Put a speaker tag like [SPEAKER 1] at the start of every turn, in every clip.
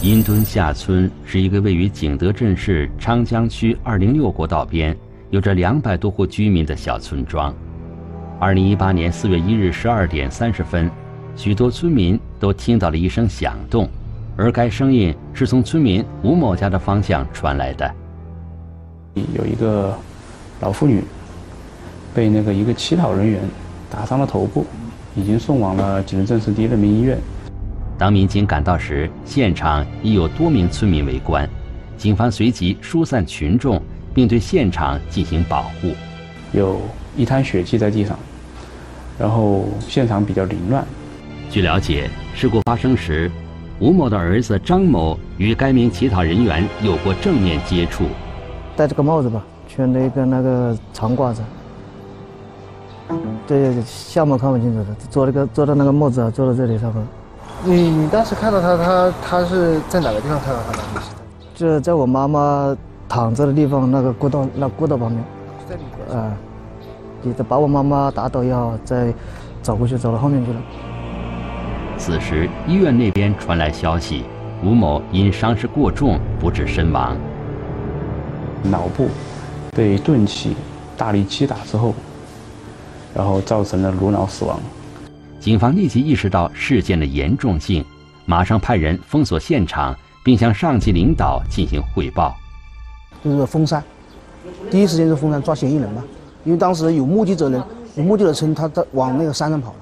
[SPEAKER 1] 阴墩下村是一个位于景德镇市昌江区二零六国道边，有着两百多户居民的小村庄。二零一八年四月一日十二点三十分，许多村民都听到了一声响动，而该声音是从村民吴某家的方向传来的。
[SPEAKER 2] 有一个老妇女被那个一个乞讨人员打伤了头部，已经送往了景德镇市第一人民医院。
[SPEAKER 1] 当民警赶到时，现场已有多名村民围观，警方随即疏散群众，并对现场进行保护。
[SPEAKER 2] 有一滩血迹在地上，然后现场比较凌乱。
[SPEAKER 1] 据了解，事故发生时，吴某的儿子张某与该名乞讨人员有过正面接触。
[SPEAKER 3] 戴着个帽子吧，穿了一个那个长褂子，对，相貌看不清楚的，做了个做到那个帽子啊，做到这里差不多。
[SPEAKER 4] 你你当时看到他，他他是在哪个地方看到他的？
[SPEAKER 3] 就是在我妈妈躺着的地方，那个过道，那过道旁边。
[SPEAKER 4] 在里边。
[SPEAKER 3] 啊，你得把我妈妈打倒以后，再走过去，走到后面去了。
[SPEAKER 1] 此时医院那边传来消息，吴某因伤势过重不治身亡。
[SPEAKER 2] 脑部被钝器大力击打之后，然后造成了颅脑死亡。
[SPEAKER 1] 警方立即意识到事件的严重性，马上派人封锁现场，并向上级领导进行汇报。
[SPEAKER 4] 就是封山，第一时间就封山抓嫌疑人嘛，因为当时有目击者人，有目击者称他在往那个山上跑了。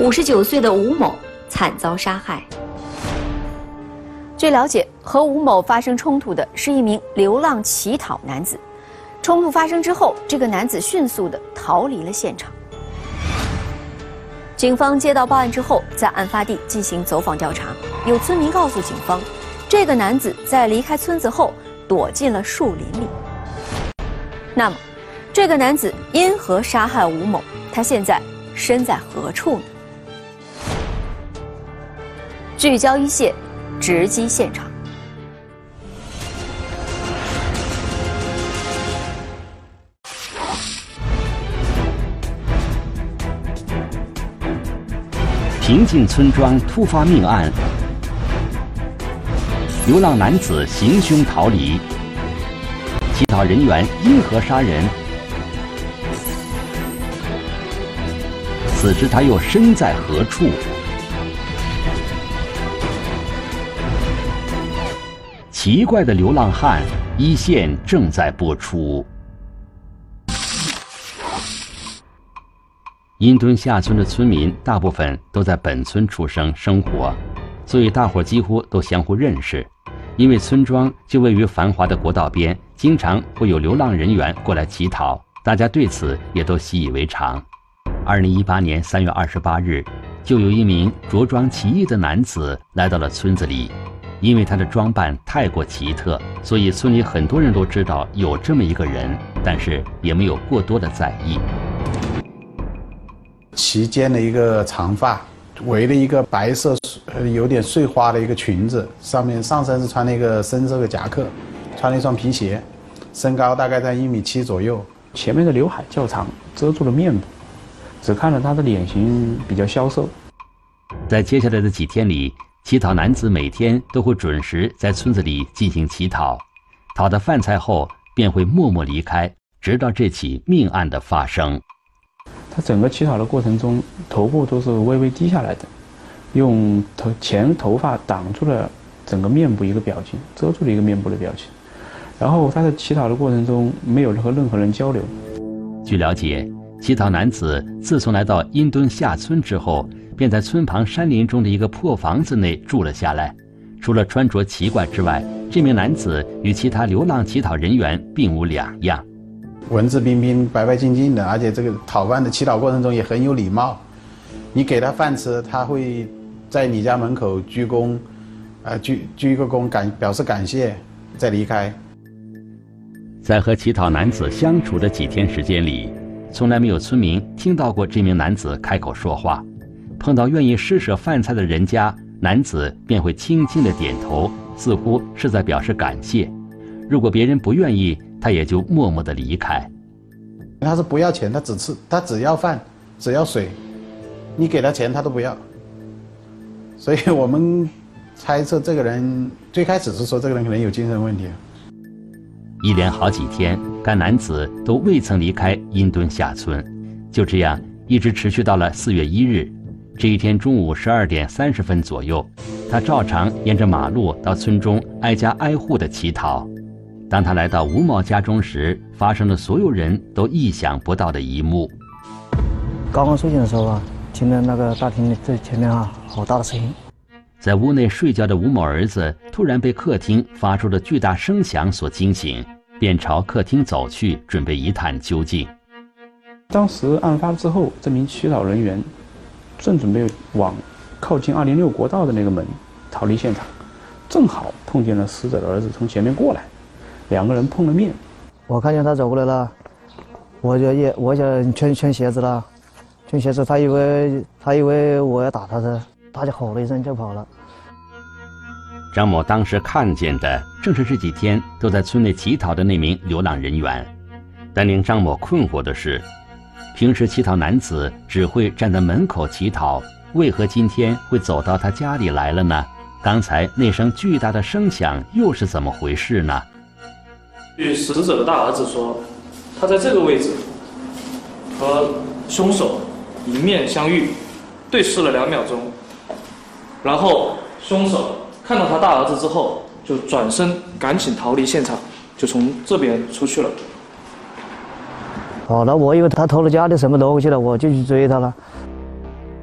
[SPEAKER 5] 五十九岁的吴某惨遭杀害。据了解，和吴某发生冲突的是一名流浪乞讨男子。冲突发生之后，这个男子迅速的逃离了现场。警方接到报案之后，在案发地进行走访调查。有村民告诉警方，这个男子在离开村子后躲进了树林里。那么，这个男子因何杀害吴某？他现在身在何处呢？聚焦一线。直击现场。
[SPEAKER 1] 平静村庄突发命案，流浪男子行凶逃离，乞讨人员因何杀人？此时他又身在何处？奇怪的流浪汉一线正在播出。阴墩下村的村民大部分都在本村出生生活，所以大伙几乎都相互认识。因为村庄就位于繁华的国道边，经常会有流浪人员过来乞讨，大家对此也都习以为常。二零一八年三月二十八日，就有一名着装奇异的男子来到了村子里。因为他的装扮太过奇特，所以村里很多人都知道有这么一个人，但是也没有过多的在意。
[SPEAKER 6] 齐肩的一个长发，围了一个白色呃有点碎花的一个裙子，上面上身是穿了一个深色的夹克，穿了一双皮鞋，身高大概在一米七左右，
[SPEAKER 2] 前面的刘海较长，遮住了面部，只看了他的脸型比较消瘦。
[SPEAKER 1] 在接下来的几天里。乞讨男子每天都会准时在村子里进行乞讨，讨到饭菜后便会默默离开，直到这起命案的发生。
[SPEAKER 2] 他整个乞讨的过程中，头部都是微微低下来的，用头前头发挡住了整个面部一个表情，遮住了一个面部的表情。然后他在乞讨的过程中没有和任何人交流。
[SPEAKER 1] 据了解，乞讨男子自从来到阴墩下村之后。便在村旁山林中的一个破房子内住了下来。除了穿着奇怪之外，这名男子与其他流浪乞讨人员并无两样，
[SPEAKER 6] 文质彬彬、白白净净的，而且这个讨饭的乞讨过程中也很有礼貌。你给他饭吃，他会在你家门口鞠躬，啊，鞠鞠一个躬，感表示感谢，再离开。
[SPEAKER 1] 在和乞讨男子相处的几天时间里，从来没有村民听到过这名男子开口说话。碰到愿意施舍饭菜的人家，男子便会轻轻的点头，似乎是在表示感谢。如果别人不愿意，他也就默默的离开。
[SPEAKER 6] 他是不要钱，他只吃，他只要饭，只要水，你给他钱他都不要。所以我们猜测这个人最开始是说这个人可能有精神问题。
[SPEAKER 1] 一连好几天，该男子都未曾离开阴墩下村，就这样一直持续到了四月一日。这一天中午十二点三十分左右，他照常沿着马路到村中挨家挨户的乞讨。当他来到吴某家中时，发生了所有人都意想不到的一幕。
[SPEAKER 3] 刚刚睡醒的时候啊，听到那个大厅最前面啊，好大的声音。
[SPEAKER 1] 在屋内睡觉的吴某儿子突然被客厅发出的巨大声响所惊醒，便朝客厅走去，准备一探究竟。
[SPEAKER 2] 当时案发之后，这名祈祷人员。正准备往靠近二零六国道的那个门逃离现场，正好碰见了死者的儿子从前面过来，两个人碰了面。
[SPEAKER 3] 我看见他走过来了，我就也我想穿穿鞋子了，穿鞋子，他以为他以为我要打他的，他就吼了一声就跑了。
[SPEAKER 1] 张某当时看见的正是这几天都在村内乞讨的那名流浪人员，但令张某困惑的是。平时乞讨男子只会站在门口乞讨，为何今天会走到他家里来了呢？刚才那声巨大的声响又是怎么回事呢？
[SPEAKER 7] 据死者的大儿子说，他在这个位置和凶手迎面相遇，对视了两秒钟，然后凶手看到他大儿子之后，就转身赶紧逃离现场，就从这边出去了。
[SPEAKER 3] 好了，我以为他偷了家里什么东西了，我就去追他了。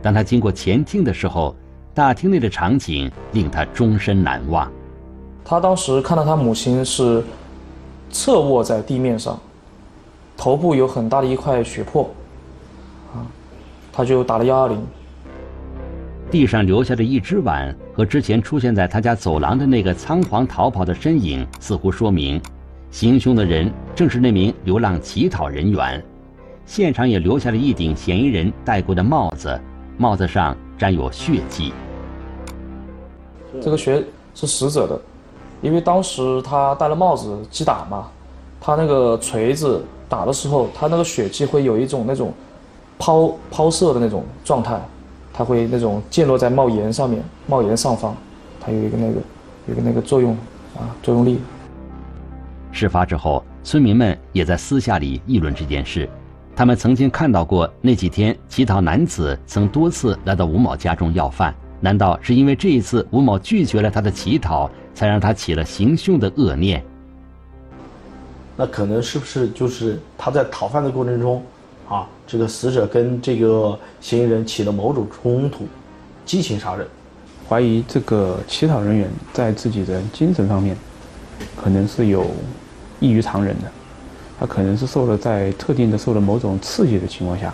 [SPEAKER 1] 当他经过前厅的时候，大厅内的场景令他终身难忘。
[SPEAKER 7] 他当时看到他母亲是侧卧在地面上，头部有很大的一块血泊，啊，他就打了幺二零。
[SPEAKER 1] 地上留下的一只碗和之前出现在他家走廊的那个仓皇逃跑的身影，似乎说明。行凶的人正是那名流浪乞讨人员，现场也留下了一顶嫌疑人戴过的帽子，帽子上沾有血迹。
[SPEAKER 7] 这个血是死者的，因为当时他戴了帽子击打嘛，他那个锤子打的时候，他那个血迹会有一种那种抛抛射的那种状态，它会那种溅落在帽檐上面，帽檐上方，它有一个那个有一个那个作用啊作用力。
[SPEAKER 1] 事发之后，村民们也在私下里议论这件事。他们曾经看到过那几天乞讨男子曾多次来到吴某家中要饭。难道是因为这一次吴某拒绝了他的乞讨，才让他起了行凶的恶念？
[SPEAKER 8] 那可能是不是就是他在讨饭的过程中，啊，这个死者跟这个嫌疑人起了某种冲突，激情杀人？
[SPEAKER 2] 怀疑这个乞讨人员在自己的精神方面，可能是有。异于常人的，他可能是受了在特定的受了某种刺激的情况下，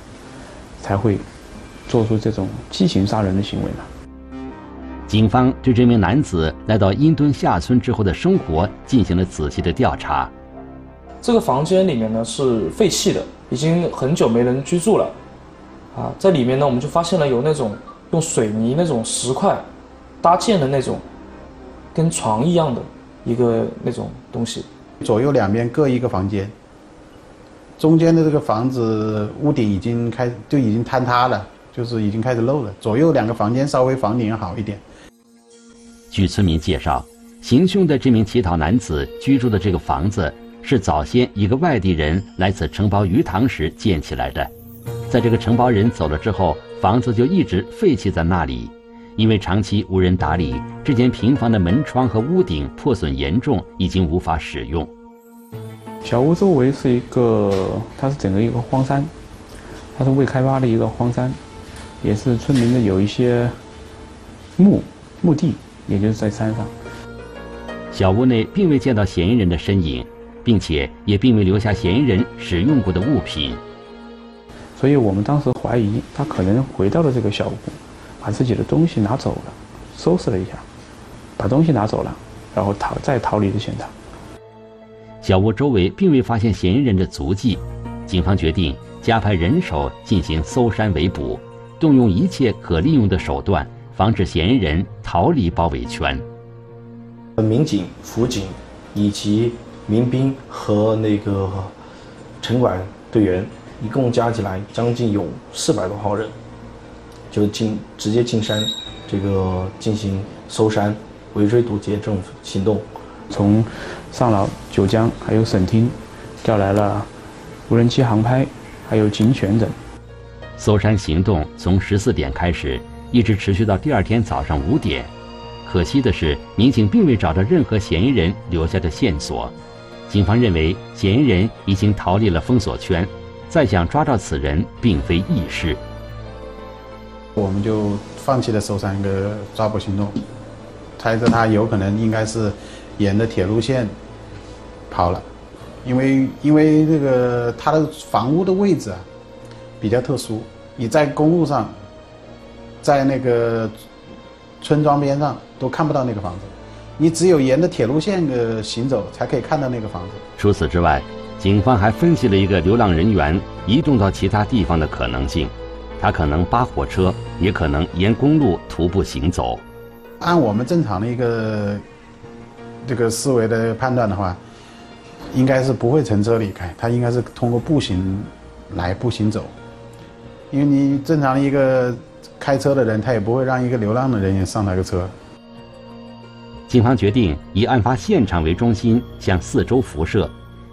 [SPEAKER 2] 才会做出这种激情杀人的行为呢。
[SPEAKER 1] 警方对这名男子来到阴墩下村之后的生活进行了仔细的调查。
[SPEAKER 7] 这个房间里面呢是废弃的，已经很久没人居住了。啊，在里面呢我们就发现了有那种用水泥那种石块搭建的那种跟床一样的一个那种东西。
[SPEAKER 6] 左右两边各一个房间，中间的这个房子屋顶已经开就已经坍塌了，就是已经开始漏了。左右两个房间稍微房顶好一点。
[SPEAKER 1] 据村民介绍，行凶的这名乞讨男子居住的这个房子是早先一个外地人来此承包鱼塘时建起来的，在这个承包人走了之后，房子就一直废弃在那里。因为长期无人打理，这间平房的门窗和屋顶破损严重，已经无法使用。
[SPEAKER 2] 小屋周围是一个，它是整个一个荒山，它是未开发的一个荒山，也是村民的有一些墓墓地，也就是在山上。
[SPEAKER 1] 小屋内并未见到嫌疑人的身影，并且也并未留下嫌疑人使用过的物品，
[SPEAKER 2] 所以我们当时怀疑他可能回到了这个小屋。把自己的东西拿走了，收拾了一下，把东西拿走了，然后逃再逃离了现场。
[SPEAKER 1] 小屋周围并未发现嫌疑人的足迹，警方决定加派人手进行搜山围捕，动用一切可利用的手段，防止嫌疑人逃离包围圈。
[SPEAKER 8] 民警、辅警以及民兵和那个城管队员，一共加起来将近有四百多号人。就进直接进山，这个进行搜山、围追堵截这种行动。
[SPEAKER 2] 从上饶、九江还有省厅调来了无人机航拍，还有警犬等。
[SPEAKER 1] 搜山行动从十四点开始，一直持续到第二天早上五点。可惜的是，民警并未找到任何嫌疑人留下的线索。警方认为嫌疑人已经逃离了封锁圈，再想抓到此人并非易事。
[SPEAKER 6] 我们就放弃了搜山个抓捕行动，猜测他有可能应该是沿着铁路线跑了，因为因为那个他的房屋的位置啊比较特殊，你在公路上，在那个村庄边上都看不到那个房子，你只有沿着铁路线的行走才可以看到那个房子。
[SPEAKER 1] 除此之外，警方还分析了一个流浪人员移动到其他地方的可能性。他可能扒火车，也可能沿公路徒步行走。
[SPEAKER 6] 按我们正常的一个这个思维的判断的话，应该是不会乘车离开，他应该是通过步行来步行走。因为你正常一个开车的人，他也不会让一个流浪的人员上那个车。
[SPEAKER 1] 警方决定以案发现场为中心，向四周辐射，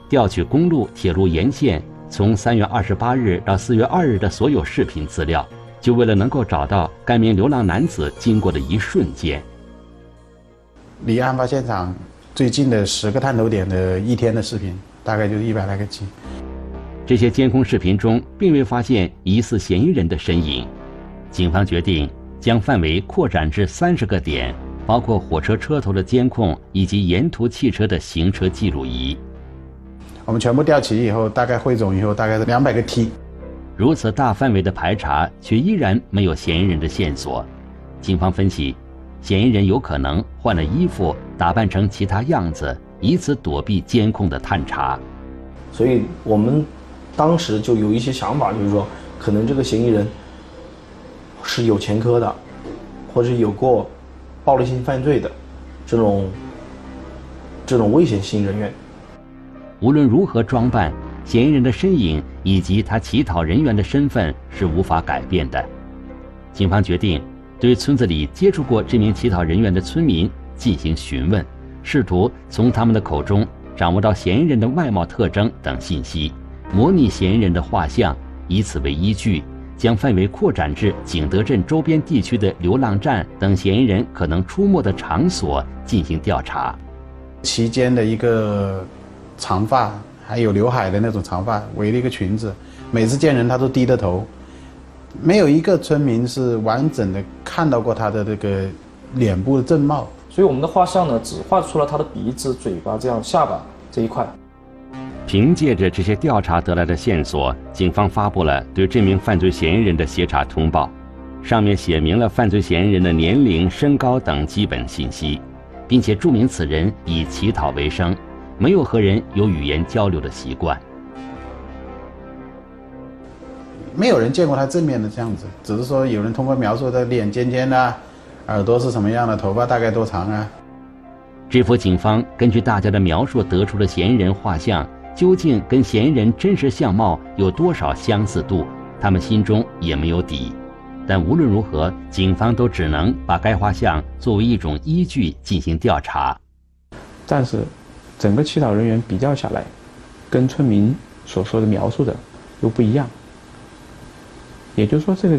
[SPEAKER 1] 调取公路、铁路沿线。从三月二十八日到四月二日的所有视频资料，就为了能够找到该名流浪男子经过的一瞬间。
[SPEAKER 6] 离案发现场最近的十个探头点的一天的视频，大概就是一百来个 G。
[SPEAKER 1] 这些监控视频中并未发现疑似嫌疑人的身影，警方决定将范围扩展至三十个点，包括火车车头的监控以及沿途汽车的行车记录仪。
[SPEAKER 6] 我们全部调齐以后，大概汇总以后，大概是两百个 T。
[SPEAKER 1] 如此大范围的排查，却依然没有嫌疑人的线索。警方分析，嫌疑人有可能换了衣服，打扮成其他样子，以此躲避监控的探查。
[SPEAKER 8] 所以我们当时就有一些想法，就是说，可能这个嫌疑人是有前科的，或者有过暴力性犯罪的这种这种危险性人员。
[SPEAKER 1] 无论如何装扮，嫌疑人的身影以及他乞讨人员的身份是无法改变的。警方决定对村子里接触过这名乞讨人员的村民进行询问，试图从他们的口中掌握到嫌疑人的外貌特征等信息，模拟嫌疑人的画像，以此为依据，将范围扩展至景德镇周边地区的流浪站等嫌疑人可能出没的场所进行调查。
[SPEAKER 6] 期间的一个。长发还有刘海的那种长发，围了一个裙子，每次见人他都低着头，没有一个村民是完整的看到过他的这个脸部的正貌。
[SPEAKER 7] 所以我们的画像呢，只画出了他的鼻子、嘴巴这样下巴这一块。
[SPEAKER 1] 凭借着这些调查得来的线索，警方发布了对这名犯罪嫌疑人的协查通报，上面写明了犯罪嫌疑人的年龄、身高等基本信息，并且注明此人以乞讨为生。没有和人有语言交流的习惯，
[SPEAKER 6] 没有人见过他正面的这样子，只是说有人通过描述他脸尖尖的，耳朵是什么样的，头发大概多长啊？
[SPEAKER 1] 知府警方根据大家的描述得出的嫌疑人画像，究竟跟嫌疑人真实相貌有多少相似度，他们心中也没有底。但无论如何，警方都只能把该画像作为一种依据进行调查。
[SPEAKER 2] 但是。整个乞讨人员比较下来，跟村民所说的描述的又不一样。也就是说，这个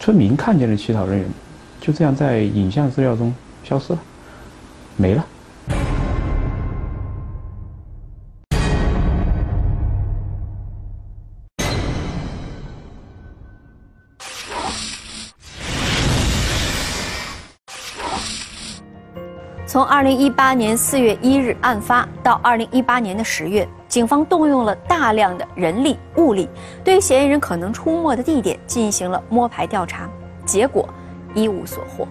[SPEAKER 2] 村民看见的乞讨人员，就这样在影像资料中消失了，没了。
[SPEAKER 5] 从二零一八年四月一日案发到二零一八年的十月，警方动用了大量的人力物力，对嫌疑人可能出没的地点进行了摸排调查，结果一无所获。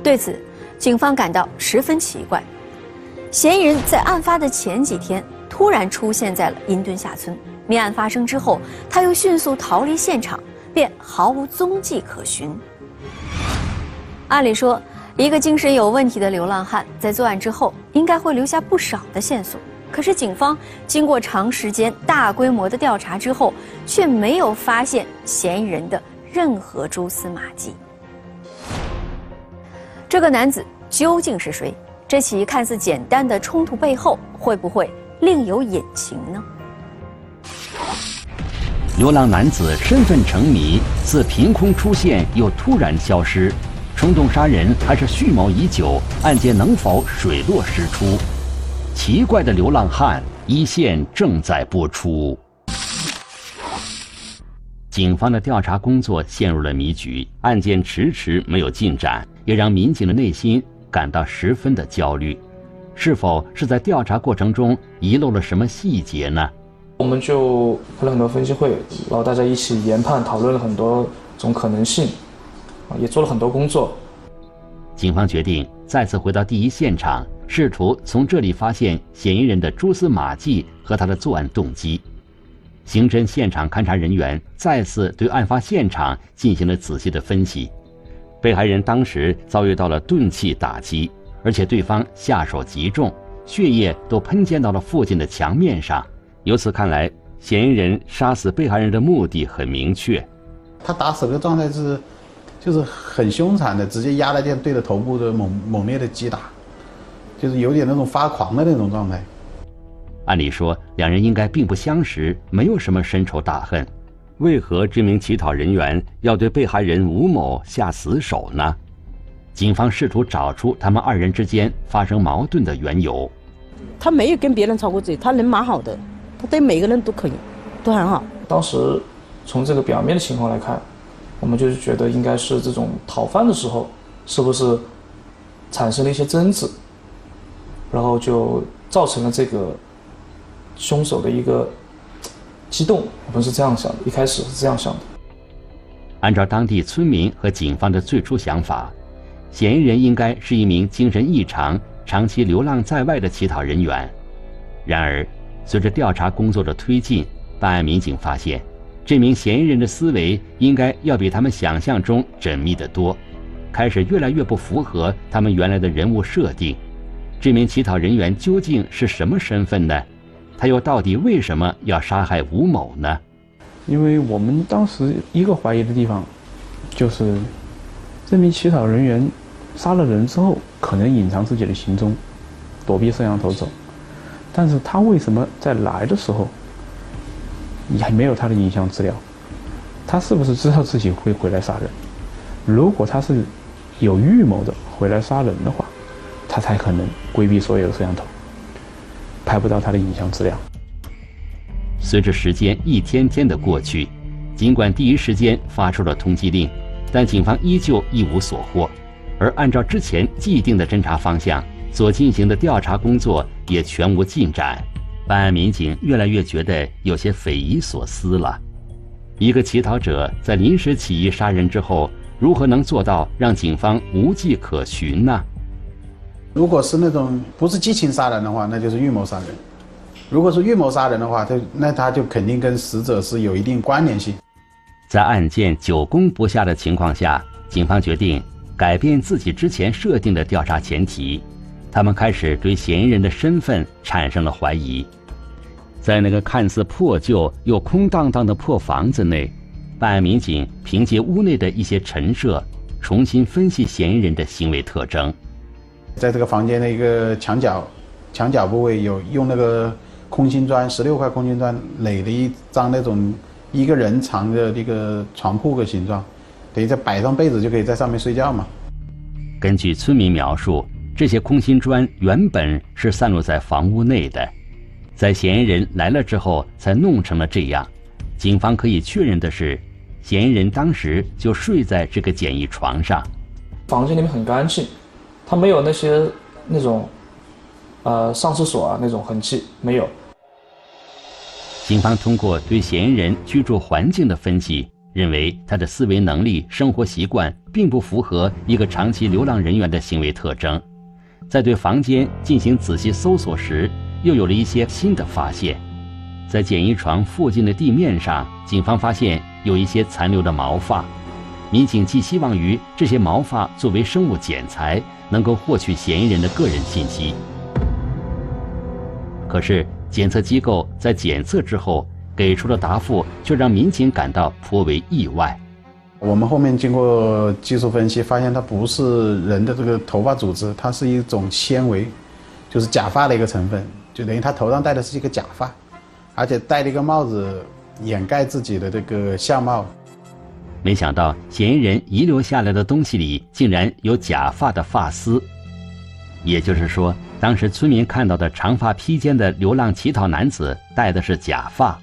[SPEAKER 5] 对此，警方感到十分奇怪：嫌疑人在案发的前几天突然出现在了阴墩下村，命案发生之后，他又迅速逃离现场，便毫无踪迹可寻。按理说，一个精神有问题的流浪汉在作案之后，应该会留下不少的线索。可是，警方经过长时间、大规模的调查之后，却没有发现嫌疑人的任何蛛丝马迹。这个男子究竟是谁？这起看似简单的冲突背后，会不会另有隐情呢？
[SPEAKER 1] 流浪男子身份成谜，自凭空出现又突然消失，冲动杀人还是蓄谋已久？案件能否水落石出？奇怪的流浪汉，一线正在播出。警方的调查工作陷入了迷局，案件迟迟没有进展，也让民警的内心。感到十分的焦虑，是否是在调查过程中遗漏了什么细节呢？
[SPEAKER 7] 我们就开了很多分析会，然后大家一起研判讨论了很多种可能性，也做了很多工作。
[SPEAKER 1] 警方决定再次回到第一现场，试图从这里发现嫌疑人的蛛丝马迹和他的作案动机。刑侦现场勘查人员再次对案发现场进行了仔细的分析。被害人当时遭遇到了钝器打击，而且对方下手极重，血液都喷溅到了附近的墙面上。由此看来，嫌疑人杀死被害人的目的很明确。
[SPEAKER 6] 他打死的状态是，就是很凶残的，直接压在地上对着头部的猛猛烈的击打，就是有点那种发狂的那种状态。
[SPEAKER 1] 按理说，两人应该并不相识，没有什么深仇大恨。为何这名乞讨人员要对被害人吴某下死手呢？警方试图找出他们二人之间发生矛盾的缘由。
[SPEAKER 9] 他没有跟别人吵过嘴，他人蛮好的，他对每个人都可以，都很好。
[SPEAKER 7] 当时从这个表面的情况来看，我们就是觉得应该是这种讨饭的时候，是不是产生了一些争执，然后就造成了这个凶手的一个。激动，我们是这样想的，一开始是这样想的。
[SPEAKER 1] 按照当地村民和警方的最初想法，嫌疑人应该是一名精神异常、长期流浪在外的乞讨人员。然而，随着调查工作的推进，办案民警发现，这名嫌疑人的思维应该要比他们想象中缜密得多，开始越来越不符合他们原来的人物设定。这名乞讨人员究竟是什么身份呢？他又到底为什么要杀害吴某呢？
[SPEAKER 2] 因为我们当时一个怀疑的地方，就是这名乞讨人员杀了人之后，可能隐藏自己的行踪，躲避摄像头走。但是他为什么在来的时候，你还没有他的影像资料？他是不是知道自己会回来杀人？如果他是有预谋的回来杀人的话，他才可能规避所有的摄像头。拍不到他的影像资料。
[SPEAKER 1] 随着时间一天天的过去，尽管第一时间发出了通缉令，但警方依旧一无所获。而按照之前既定的侦查方向所进行的调查工作也全无进展。办案民警越来越觉得有些匪夷所思了。一个乞讨者在临时起意杀人之后，如何能做到让警方无迹可寻呢？
[SPEAKER 6] 如果是那种不是激情杀人的话，那就是预谋杀人；如果是预谋杀人的话，他那他就肯定跟死者是有一定关联性。
[SPEAKER 1] 在案件久攻不下的情况下，警方决定改变自己之前设定的调查前提，他们开始对嫌疑人的身份产生了怀疑。在那个看似破旧又空荡荡的破房子内，办案民警凭借屋内的一些陈设，重新分析嫌疑人的行为特征。
[SPEAKER 6] 在这个房间的一个墙角，墙角部位有用那个空心砖，十六块空心砖垒了一张那种一个人长的这个床铺的形状，等于在摆上被子就可以在上面睡觉嘛。
[SPEAKER 1] 根据村民描述，这些空心砖原本是散落在房屋内的，在嫌疑人来了之后才弄成了这样。警方可以确认的是，嫌疑人当时就睡在这个简易床上。
[SPEAKER 7] 房间里面很干净。他没有那些那种，呃，上厕所啊那种痕迹没有。
[SPEAKER 1] 警方通过对嫌疑人居住环境的分析，认为他的思维能力、生活习惯并不符合一个长期流浪人员的行为特征。在对房间进行仔细搜索时，又有了一些新的发现。在简易床附近的地面上，警方发现有一些残留的毛发。民警寄希望于这些毛发作为生物检材。能够获取嫌疑人的个人信息，可是检测机构在检测之后给出的答复却让民警感到颇为意外。
[SPEAKER 6] 我们后面经过技术分析，发现它不是人的这个头发组织，它是一种纤维，就是假发的一个成分，就等于他头上戴的是一个假发，而且戴了一个帽子掩盖自己的这个相貌。
[SPEAKER 1] 没想到嫌疑人遗留下来的东西里竟然有假发的发丝，也就是说，当时村民看到的长发披肩的流浪乞讨男子戴的是假发。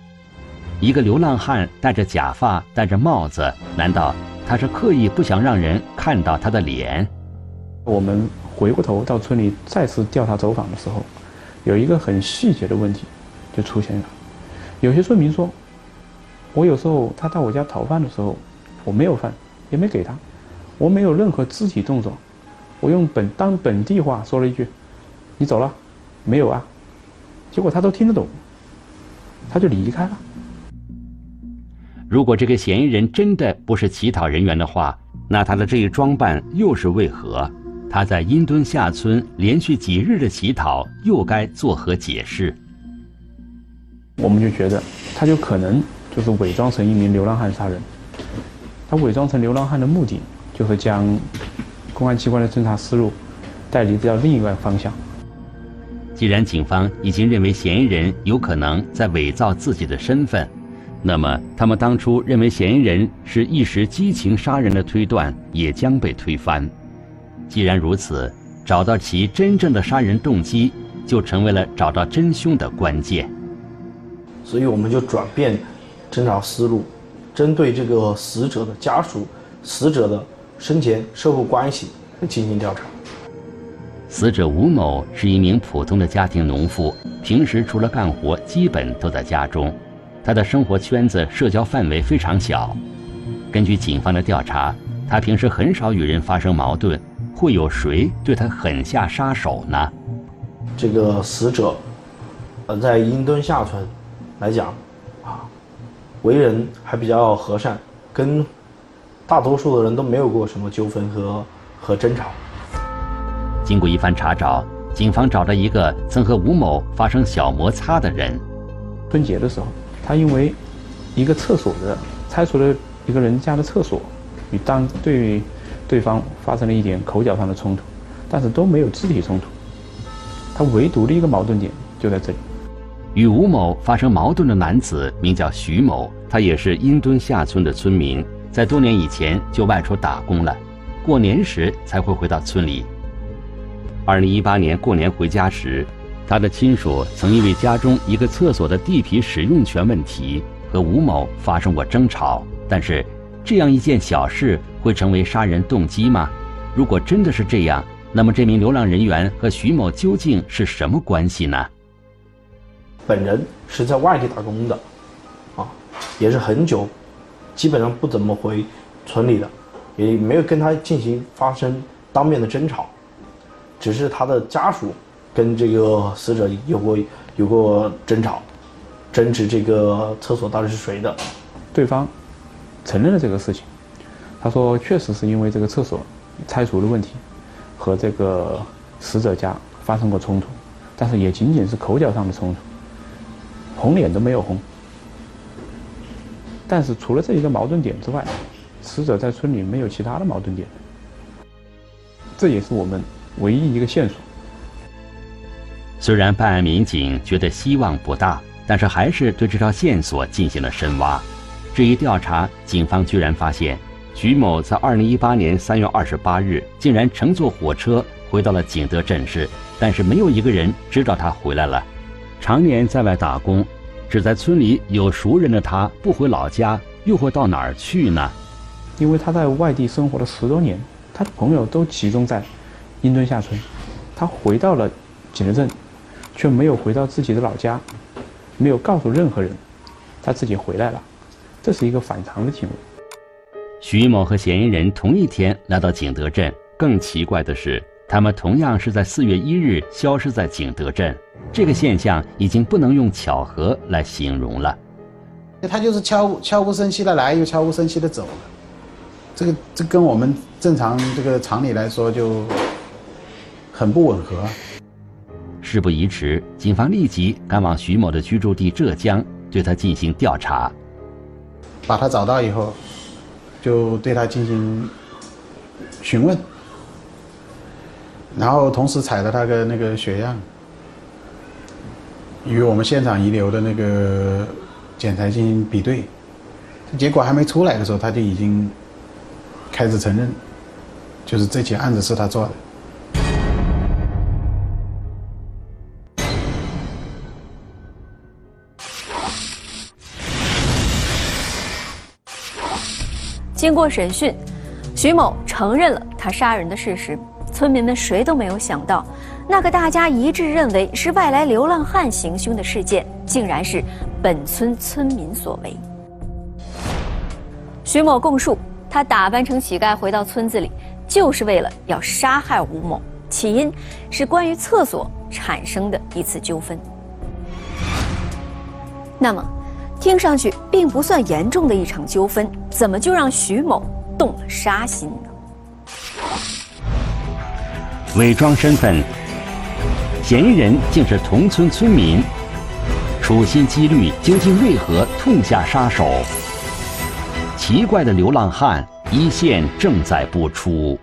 [SPEAKER 1] 一个流浪汉戴着假发，戴着帽子，难道他是刻意不想让人看到他的脸？
[SPEAKER 2] 我们回过头到村里再次调查走访的时候，有一个很细节的问题就出现了。有些村民说，我有时候他到我家讨饭的时候，我没有饭，也没给他，我没有任何肢体动作，我用本当本地话说了一句：“你走了，没有啊？”结果他都听得懂，他就离开了。
[SPEAKER 1] 如果这个嫌疑人真的不是乞讨人员的话，那他的这一装扮又是为何？他在阴墩下村连续几日的乞讨又该作何解释？
[SPEAKER 2] 我们就觉得，他就可能就是伪装成一名流浪汉杀人。他伪装成流浪汉的目的，就是将公安机关的侦查思路带离到另一个方向。
[SPEAKER 1] 既然警方已经认为嫌疑人有可能在伪造自己的身份。那么，他们当初认为嫌疑人是一时激情杀人的推断也将被推翻。既然如此，找到其真正的杀人动机，就成为了找到真凶的关键。
[SPEAKER 8] 所以，我们就转变侦查思路，针对这个死者的家属、死者的生前社会关系进行调查。
[SPEAKER 1] 死者吴某是一名普通的家庭农妇，平时除了干活，基本都在家中。他的生活圈子、社交范围非常小。根据警方的调查，他平时很少与人发生矛盾。会有谁对他狠下杀手呢？
[SPEAKER 8] 这个死者，呃，在英墩下村来讲，啊，为人还比较和善，跟大多数的人都没有过什么纠纷和和争吵。
[SPEAKER 1] 经过一番查找，警方找到一个曾和吴某发生小摩擦的人。
[SPEAKER 2] 春节的时候。他因为一个厕所的拆除了一个人家的厕所，与当对对方发生了一点口角上的冲突，但是都没有肢体冲突。他唯独的一个矛盾点就在这里。
[SPEAKER 1] 与吴某发生矛盾的男子名叫徐某，他也是英墩下村的村民，在多年以前就外出打工了，过年时才会回到村里。二零一八年过年回家时。他的亲属曾因为家中一个厕所的地皮使用权问题和吴某发生过争吵，但是这样一件小事会成为杀人动机吗？如果真的是这样，那么这名流浪人员和徐某究竟是什么关系呢？
[SPEAKER 8] 本人是在外地打工的，啊，也是很久，基本上不怎么回村里的，也没有跟他进行发生当面的争吵，只是他的家属。跟这个死者有过有过争吵，争执这个厕所到底是谁的？
[SPEAKER 2] 对方承认了这个事情，他说确实是因为这个厕所拆除的问题和这个死者家发生过冲突，但是也仅仅是口角上的冲突，红脸都没有红。但是除了这一个矛盾点之外，死者在村里没有其他的矛盾点，这也是我们唯一一个线索。
[SPEAKER 1] 虽然办案民警觉得希望不大，但是还是对这条线索进行了深挖。这一调查，警方居然发现，徐某在2018年3月28日竟然乘坐火车回到了景德镇市，但是没有一个人知道他回来了。常年在外打工，只在村里有熟人的他，不回老家，又会到哪儿去呢？
[SPEAKER 2] 因为他在外地生活了十多年，他的朋友都集中在英墩下村，他回到了景德镇。却没有回到自己的老家，没有告诉任何人，他自己回来了，这是一个反常的行为。
[SPEAKER 1] 徐某和嫌疑人同一天来到景德镇，更奇怪的是，他们同样是在四月一日消失在景德镇，这个现象已经不能用巧合来形容了。
[SPEAKER 6] 他就是悄悄无声息的来，又悄无声息的走了，这个这跟我们正常这个常理来说就很不吻合。
[SPEAKER 1] 事不宜迟，警方立即赶往徐某的居住地浙江，对他进行调查。
[SPEAKER 6] 把他找到以后，就对他进行询问，然后同时采了他的那个血样，与我们现场遗留的那个检材进行比对，结果还没出来的时候，他就已经开始承认，就是这起案子是他做的。
[SPEAKER 5] 经过审讯，徐某承认了他杀人的事实。村民们谁都没有想到，那个大家一致认为是外来流浪汉行凶的事件，竟然是本村村民所为。徐某供述，他打扮成乞丐回到村子里，就是为了要杀害吴某。起因是关于厕所产生的一次纠纷。那么？听上去并不算严重的一场纠纷，怎么就让徐某动了杀心呢？
[SPEAKER 1] 伪装身份，嫌疑人竟是同村村民，处心积虑，究竟为何痛下杀手？奇怪的流浪汉一线正在播出。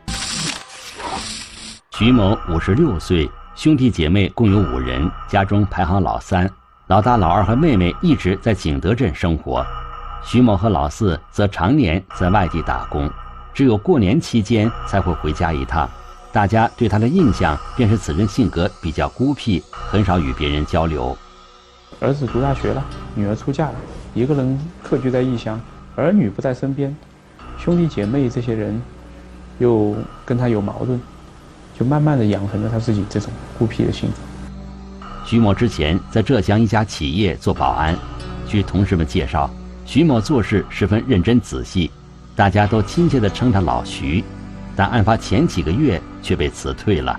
[SPEAKER 1] 徐某五十六岁，兄弟姐妹共有五人，家中排行老三。老大、老二和妹妹一直在景德镇生活，徐某和老四则常年在外地打工，只有过年期间才会回家一趟。大家对他的印象便是此人性格比较孤僻，很少与别人交流。
[SPEAKER 2] 儿子读大学了，女儿出嫁了，一个人客居在异乡，儿女不在身边，兄弟姐妹这些人又跟他有矛盾，就慢慢的养成了他自己这种孤僻的性格。
[SPEAKER 1] 徐某之前在浙江一家企业做保安，据同事们介绍，徐某做事十分认真仔细，大家都亲切地称他老徐。但案发前几个月却被辞退了。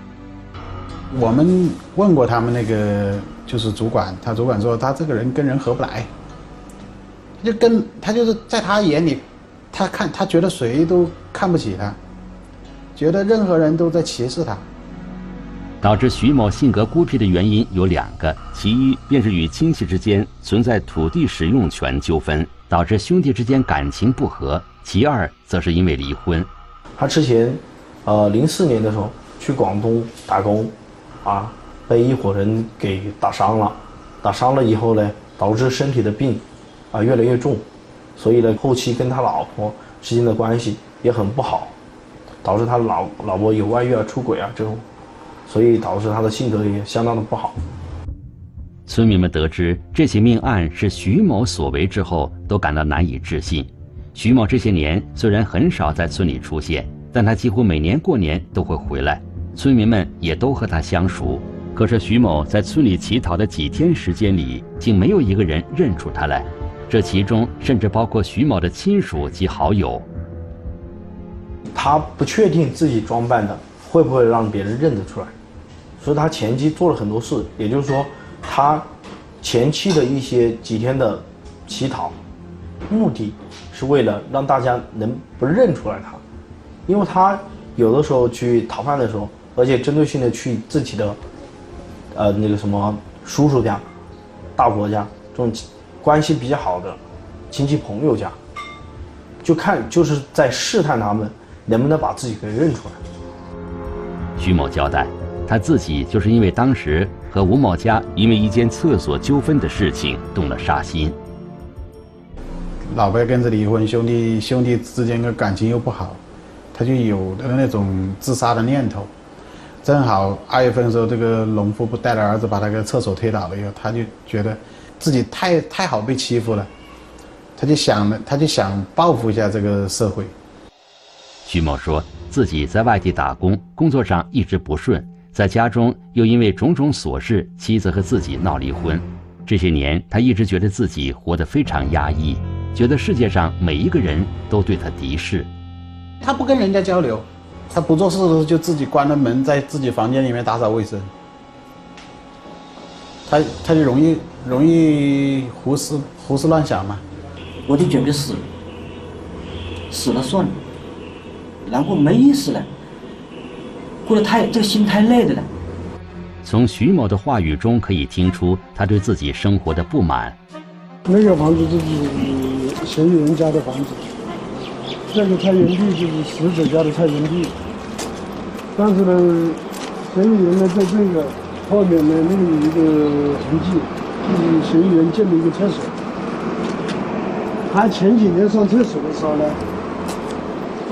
[SPEAKER 6] 我们问过他们那个就是主管，他主管说他这个人跟人合不来，就跟他就是在他眼里，他看他觉得谁都看不起他，觉得任何人都在歧视他。
[SPEAKER 1] 导致徐某性格孤僻的原因有两个，其一便是与亲戚之间存在土地使用权纠纷，导致兄弟之间感情不和；其二则是因为离婚。
[SPEAKER 8] 他之前，呃，零四年的时候去广东打工，啊，被一伙人给打伤了，打伤了以后呢，导致身体的病，啊，越来越重，所以呢，后期跟他老婆之间的关系也很不好，导致他老老婆有外遇啊、出轨啊这种。所以导致他的性格也相当的不好。
[SPEAKER 1] 村民们得知这起命案是徐某所为之后，都感到难以置信。徐某这些年虽然很少在村里出现，但他几乎每年过年都会回来，村民们也都和他相熟。可是徐某在村里乞讨的几天时间里，竟没有一个人认出他来，这其中甚至包括徐某的亲属及好友。
[SPEAKER 8] 他不确定自己装扮的会不会让别人认得出来。所以他前期做了很多事，也就是说，他前期的一些几天的乞讨，目的是为了让大家能不认出来他，因为他有的时候去讨饭的时候，而且针对性的去自己的，呃，那个什么叔叔家、大伯家这种关系比较好的亲戚朋友家，就看就是在试探他们能不能把自己给认出来。
[SPEAKER 1] 徐某交代。他自己就是因为当时和吴某家因为一间厕所纠纷的事情动了杀心。
[SPEAKER 6] 老婆跟着离婚，兄弟兄弟之间的感情又不好，他就有的那种自杀的念头。正好二月份的时候，这个农妇不带着儿子把那个厕所推倒了以后，他就觉得自己太太好被欺负了，他就想了他就想报复一下这个社会。
[SPEAKER 1] 徐某说自己在外地打工，工作上一直不顺。在家中又因为种种琐事，妻子和自己闹离婚。这些年，他一直觉得自己活得非常压抑，觉得世界上每一个人都对他敌视。
[SPEAKER 6] 他不跟人家交流，他不做事的时候就自己关了门，在自己房间里面打扫卫生。他他就容易容易胡思胡思乱想嘛。
[SPEAKER 10] 我就觉得死，死了算了，然后没意思了。过得太这个心太累的了。
[SPEAKER 1] 从徐某的话语中可以听出他对自己生活的不满。
[SPEAKER 11] 那个房子就是嫌疑人家的房子，这个菜园地就是死者家的菜园地，但是呢，嫌疑人呢在这个后面呢那里有一个痕迹，就是嫌疑人建了一个厕所。他前几年上厕所的时候呢，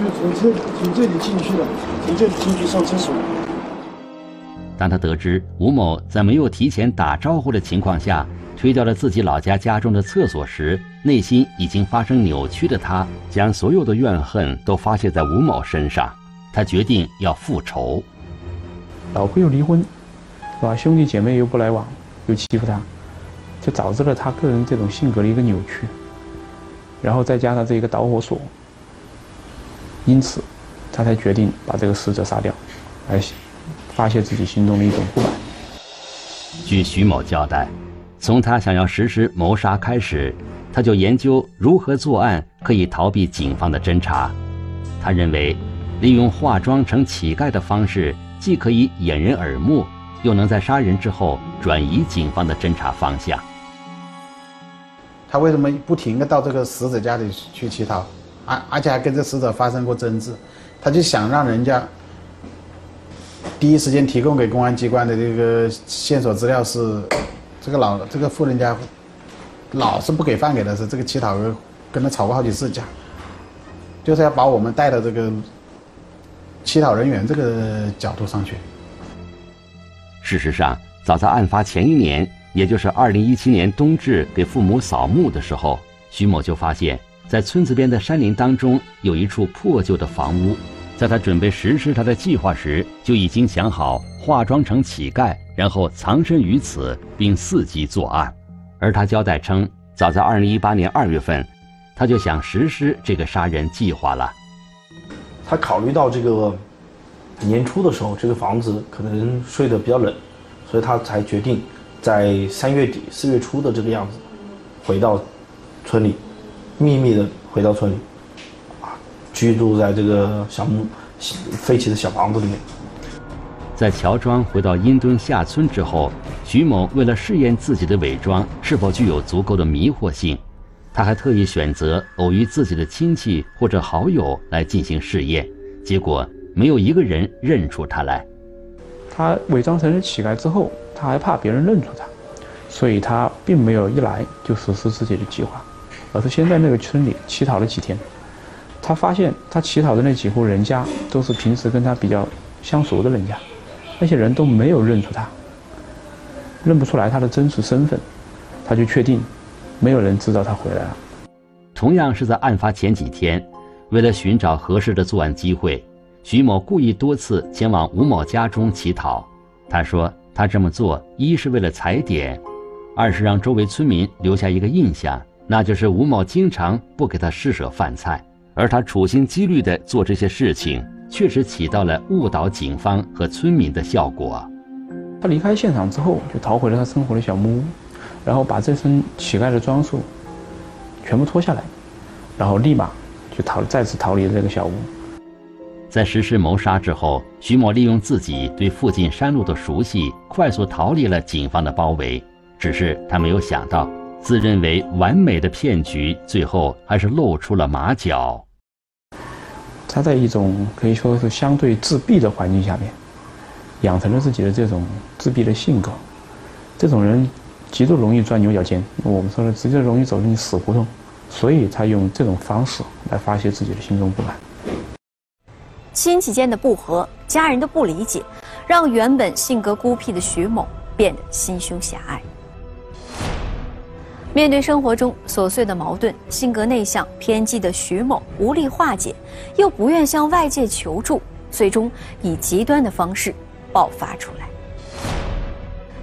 [SPEAKER 11] 就从这从这里进去的，从这里进去上厕所。
[SPEAKER 1] 当他得知吴某在没有提前打招呼的情况下推掉了自己老家家中的厕所时，内心已经发生扭曲的他，将所有的怨恨都发泄在吴某身上。他决定要复仇。
[SPEAKER 2] 老婆又离婚，是吧？兄弟姐妹又不来往，又欺负他，就导致了他个人这种性格的一个扭曲。然后再加上这一个导火索，因此，他才决定把这个死者杀掉，来发泄自己心中的一种不满。
[SPEAKER 1] 据徐某交代，从他想要实施谋杀开始，他就研究如何作案可以逃避警方的侦查。他认为，利用化妆成乞丐的方式，既可以掩人耳目，又能在杀人之后转移警方的侦查方向。
[SPEAKER 6] 他为什么不停的到这个死者家里去乞讨，而而且还跟这死者发生过争执？他就想让人家第一时间提供给公安机关的这个线索资料是，这个老这个富人家老是不给饭给的是这个乞讨跟跟他吵过好几次架，就是要把我们带到这个乞讨人员这个角度上去。
[SPEAKER 1] 事实上，早在案发前一年。也就是二零一七年冬至给父母扫墓的时候，徐某就发现，在村子边的山林当中有一处破旧的房屋。在他准备实施他的计划时，就已经想好化妆成乞丐，然后藏身于此，并伺机作案。而他交代称，早在二零一八年二月份，他就想实施这个杀人计划了。
[SPEAKER 8] 他考虑到这个年初的时候，这个房子可能睡得比较冷，所以他才决定。在三月底四月初的这个样子，回到村里，秘密的回到村里，啊，居住在这个小木废弃的小房子里面。
[SPEAKER 1] 在乔装回到阴墩下村之后，徐某为了试验自己的伪装是否具有足够的迷惑性，他还特意选择偶遇自己的亲戚或者好友来进行试验，结果没有一个人认出他来。
[SPEAKER 2] 他伪装成了乞丐之后。他还怕别人认出他，所以他并没有一来就实施自己的计划，而是先在那个村里乞讨了几天。他发现他乞讨的那几户人家都是平时跟他比较相熟的人家，那些人都没有认出他，认不出来他的真实身份，他就确定没有人知道他回来了。
[SPEAKER 1] 同样是在案发前几天，为了寻找合适的作案机会，徐某故意多次前往吴某家中乞讨。他说。他这么做，一是为了踩点，二是让周围村民留下一个印象，那就是吴某经常不给他施舍饭菜。而他处心积虑地做这些事情，确实起到了误导警方和村民的效果。
[SPEAKER 2] 他离开现场之后，就逃回了他生活的小木屋，然后把这身乞丐的装束全部脱下来，然后立马就逃，再次逃离了这个小屋。
[SPEAKER 1] 在实施谋杀之后，徐某利用自己对附近山路的熟悉，快速逃离了警方的包围。只是他没有想到，自认为完美的骗局，最后还是露出了马脚。
[SPEAKER 2] 他在一种可以说是相对自闭的环境下面，养成了自己的这种自闭的性格。这种人极度容易钻牛角尖，我们说的直接容易走进死胡同，所以他用这种方式来发泄自己的心中不满。
[SPEAKER 5] 亲戚间的不和，家人的不理解，让原本性格孤僻的徐某变得心胸狭隘。面对生活中琐碎的矛盾，性格内向偏激的徐某无力化解，又不愿向外界求助，最终以极端的方式爆发出来。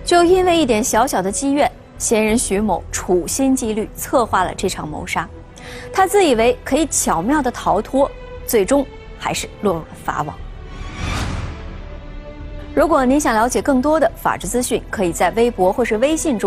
[SPEAKER 5] 就因为一点小小的积怨，嫌疑人徐某处心积虑策划了这场谋杀。他自以为可以巧妙的逃脱，最终。还是落入了法网。如果您想了解更多的法治资讯，可以在微博或是微信中。